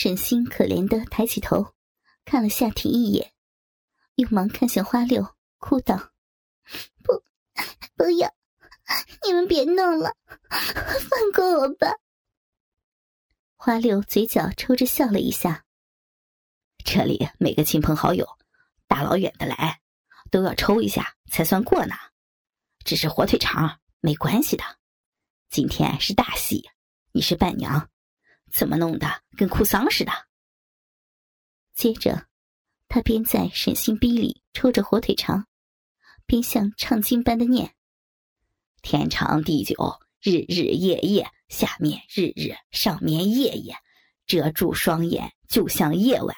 沈星可怜的抬起头，看了夏婷一眼，又忙看向花六，哭道：“不，不要！你们别弄了，放过我吧。”花六嘴角抽着笑了一下：“这里每个亲朋好友，大老远的来，都要抽一下才算过呢。只是火腿肠，没关系的。今天是大喜，你是伴娘。”怎么弄的，跟哭丧似的？接着，他边在沈星逼里抽着火腿肠，边像唱经般的念：“天长地久，日日夜夜，下面日日，上面夜夜，遮住双眼，就像夜晚。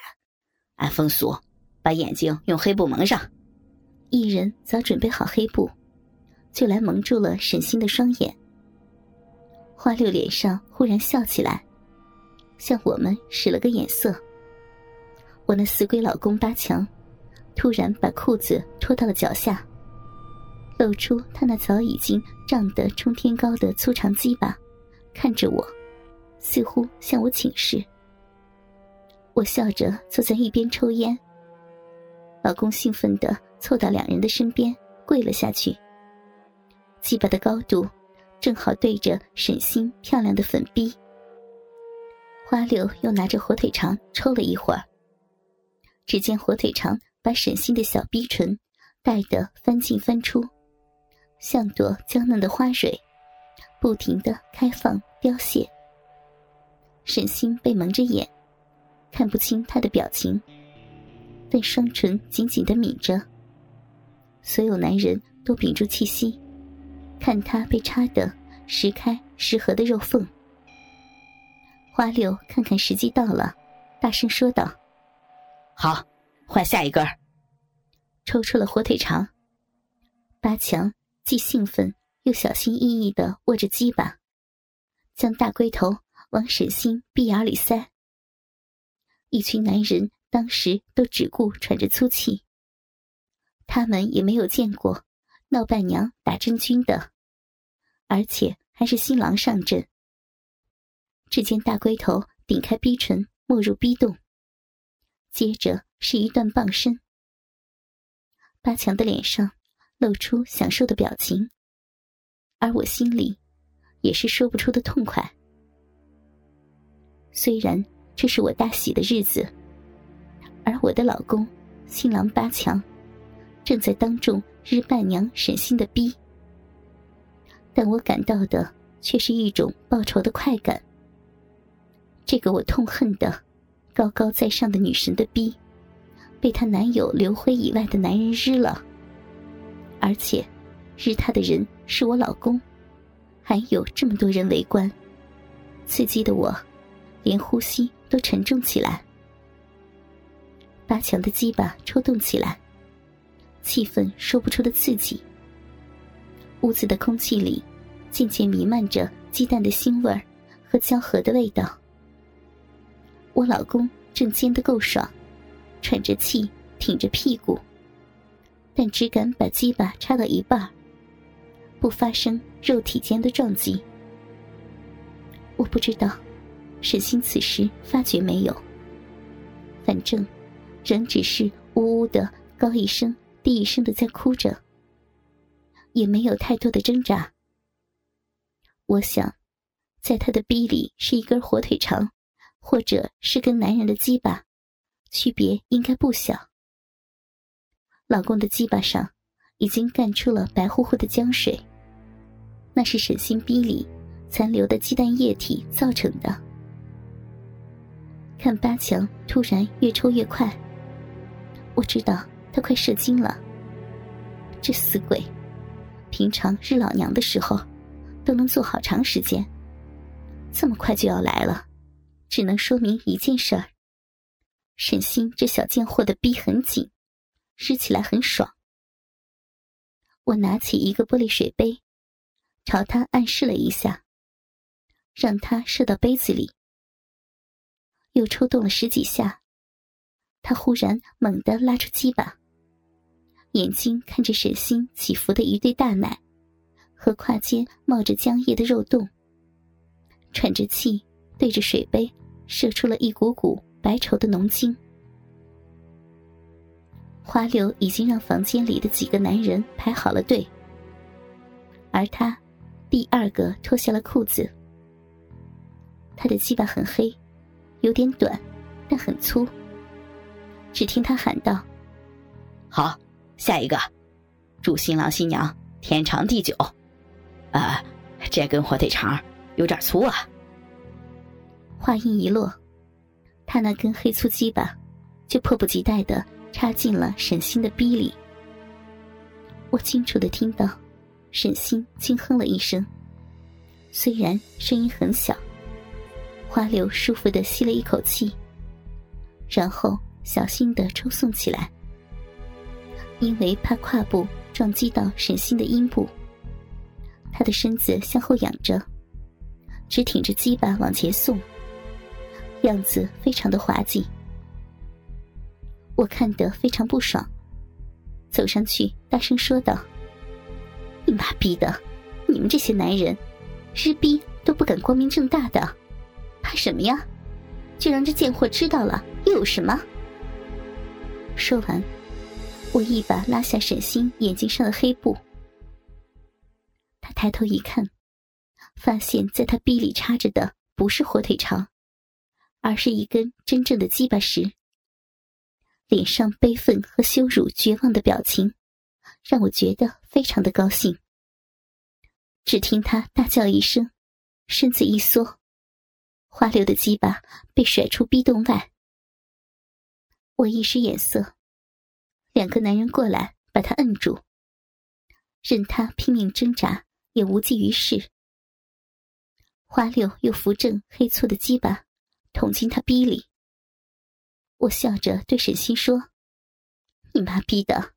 按风俗，把眼睛用黑布蒙上。”一人早准备好黑布，就来蒙住了沈星的双眼。花六脸上忽然笑起来。向我们使了个眼色。我那死鬼老公八强，突然把裤子脱到了脚下，露出他那早已经胀得冲天高的粗长鸡巴，看着我，似乎向我请示。我笑着坐在一边抽烟。老公兴奋地凑到两人的身边，跪了下去。鸡巴的高度，正好对着沈星漂亮的粉逼。花柳又拿着火腿肠抽了一会儿，只见火腿肠把沈星的小逼唇带得翻进翻出，像朵娇嫩的花蕊，不停的开放凋谢。沈星被蒙着眼，看不清他的表情，但双唇紧紧的抿着。所有男人都屏住气息，看他被插得时开时合的肉缝。花六看看时机到了，大声说道：“好，换下一根。”抽出了火腿肠。八强既兴奋又小心翼翼的握着鸡巴，将大龟头往沈星鼻眼里塞。一群男人当时都只顾喘着粗气，他们也没有见过闹伴娘打真菌的，而且还是新郎上阵。只见大龟头顶开逼唇，没入逼洞，接着是一段棒身。八强的脸上露出享受的表情，而我心里也是说不出的痛快。虽然这是我大喜的日子，而我的老公新郎八强正在当众日伴娘沈心的逼，但我感到的却是一种报仇的快感。这个我痛恨的、高高在上的女神的逼，被她男友刘辉以外的男人日了，而且日她的人是我老公，还有这么多人围观，刺激的我连呼吸都沉重起来。八强的鸡巴抽动起来，气氛说不出的刺激。屋子的空气里渐渐弥漫着鸡蛋的腥味儿和胶合的味道。我老公正煎得够爽，喘着气，挺着屁股，但只敢把鸡巴插到一半，不发生肉体间的撞击。我不知道沈星此时发觉没有，反正仍只是呜呜的高一声低一声的在哭着，也没有太多的挣扎。我想，在他的逼里是一根火腿肠。或者是跟男人的鸡巴，区别应该不小。老公的鸡巴上已经干出了白乎乎的浆水，那是沈星逼里残留的鸡蛋液体造成的。看八强突然越抽越快，我知道他快射精了。这死鬼，平常日老娘的时候都能做好长时间，这么快就要来了。只能说明一件事儿：沈星这小贱货的逼很紧，吃起来很爽。我拿起一个玻璃水杯，朝他暗示了一下，让他射到杯子里。又抽动了十几下，他忽然猛地拉出鸡巴，眼睛看着沈星起伏的一对大奶和胯间冒着浆液的肉洞，喘着气对着水杯。射出了一股股白稠的浓精。花柳已经让房间里的几个男人排好了队，而他第二个脱下了裤子。他的鸡巴很黑，有点短，但很粗。只听他喊道：“好，下一个，祝新郎新娘天长地久。”啊，这根火腿肠有点粗啊。话音一落，他那根黑粗鸡巴就迫不及待的插进了沈星的逼里。我清楚的听到，沈星轻哼了一声，虽然声音很小。花柳舒服的吸了一口气，然后小心的抽送起来，因为怕胯部撞击到沈星的阴部，他的身子向后仰着，只挺着鸡巴往前送。样子非常的滑稽，我看得非常不爽，走上去大声说道：“你妈逼的，你们这些男人，日逼都不敢光明正大的，怕什么呀？就让这贱货知道了又有什么？”说完，我一把拉下沈星眼睛上的黑布，他抬头一看，发现在他逼里插着的不是火腿肠。而是一根真正的鸡巴时，脸上悲愤和羞辱、绝望的表情，让我觉得非常的高兴。只听他大叫一声，身子一缩，花柳的鸡巴被甩出逼洞外。我一时眼色，两个男人过来把他摁住，任他拼命挣扎也无济于事。花六又扶正黑粗的鸡巴。捅进他逼里，我笑着对沈星说：“你妈逼的，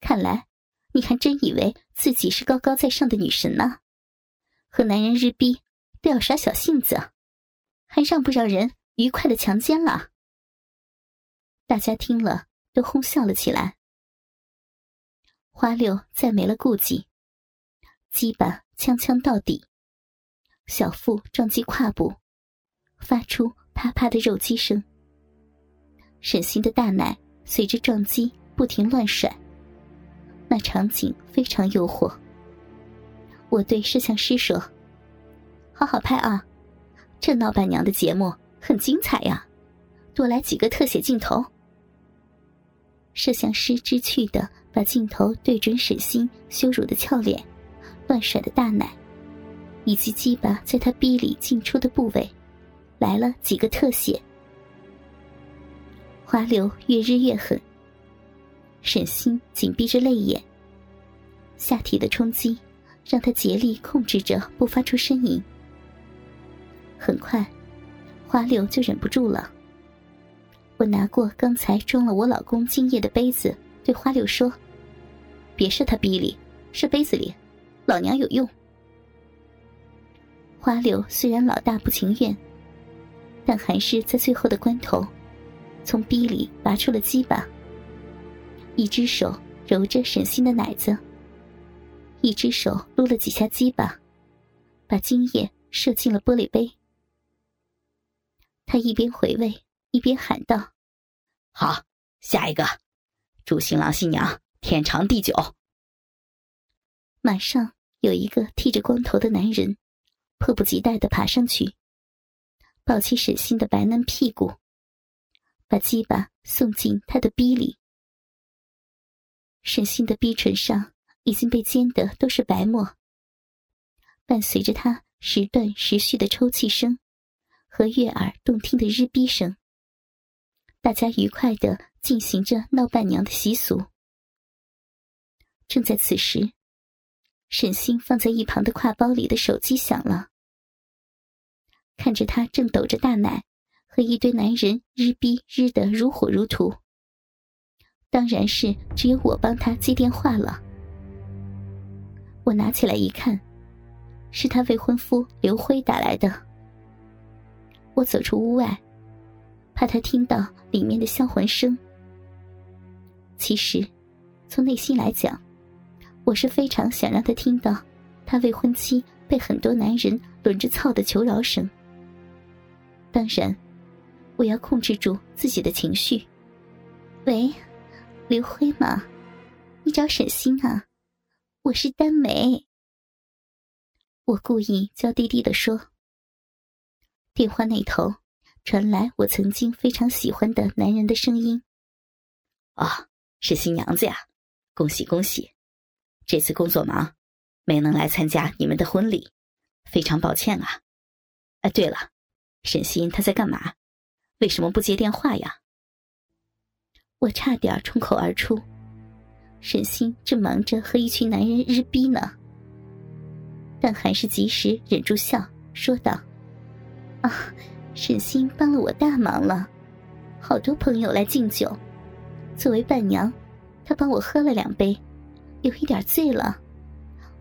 看来你还真以为自己是高高在上的女神呢？和男人日逼都要耍小性子，还让不让人愉快的强奸了？”大家听了都哄笑了起来。花六再没了顾忌，鸡巴枪枪到底，小腹撞击胯部，发出。啪啪的肉击声，沈星的大奶随着撞击不停乱甩，那场景非常诱惑。我对摄像师说：“好好拍啊，这闹伴娘的节目很精彩呀，多来几个特写镜头。”摄像师知趣的把镜头对准沈星羞辱的俏脸、乱甩的大奶，以及鸡巴在他逼里进出的部位。来了几个特写，花流越日越狠。沈星紧闭着泪眼，下体的冲击让他竭力控制着不发出呻吟。很快，花流就忍不住了。我拿过刚才装了我老公精液的杯子，对花柳说：“别射他逼里，射杯子里，老娘有用。”花柳虽然老大不情愿。但还是在最后的关头，从逼里拔出了鸡巴，一只手揉着沈星的奶子，一只手撸了几下鸡巴，把精液射进了玻璃杯。他一边回味，一边喊道：“好，下一个，祝新郎新娘天长地久。”马上有一个剃着光头的男人，迫不及待的爬上去。抱起沈星的白嫩屁股，把鸡巴送进他的逼里。沈星的逼唇上已经被煎的都是白沫，伴随着他时断时续的抽泣声和悦耳动听的日逼声，大家愉快的进行着闹伴娘的习俗。正在此时，沈星放在一旁的挎包里的手机响了。看着他正抖着大奶，和一堆男人日逼日的如火如荼，当然是只有我帮他接电话了。我拿起来一看，是他未婚夫刘辉打来的。我走出屋外，怕他听到里面的销魂声。其实，从内心来讲，我是非常想让他听到他未婚妻被很多男人轮着操的求饶声。当然，我要控制住自己的情绪。喂，刘辉吗？你找沈星啊？我是丹梅。我故意娇滴滴的说。电话那头传来我曾经非常喜欢的男人的声音。啊，是新娘子呀！恭喜恭喜！这次工作忙，没能来参加你们的婚礼，非常抱歉啊。哎，对了，沈欣她在干嘛？为什么不接电话呀？我差点冲口而出，沈欣正忙着和一群男人日逼呢，但还是及时忍住笑，说道。啊，沈星帮了我大忙了，好多朋友来敬酒。作为伴娘，他帮我喝了两杯，有一点醉了，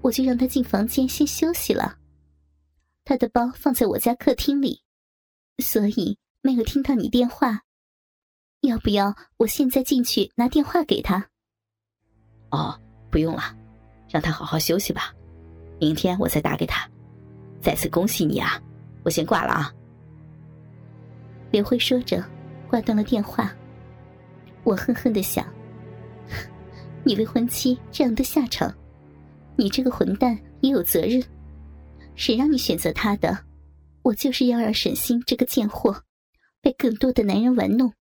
我就让他进房间先休息了。他的包放在我家客厅里，所以没有听到你电话。要不要我现在进去拿电话给他？哦，不用了，让他好好休息吧，明天我再打给他。再次恭喜你啊！我先挂了啊。刘辉说着，挂断了电话。我恨恨的想：你未婚妻这样的下场，你这个混蛋也有责任。谁让你选择他的？我就是要让沈星这个贱货，被更多的男人玩弄。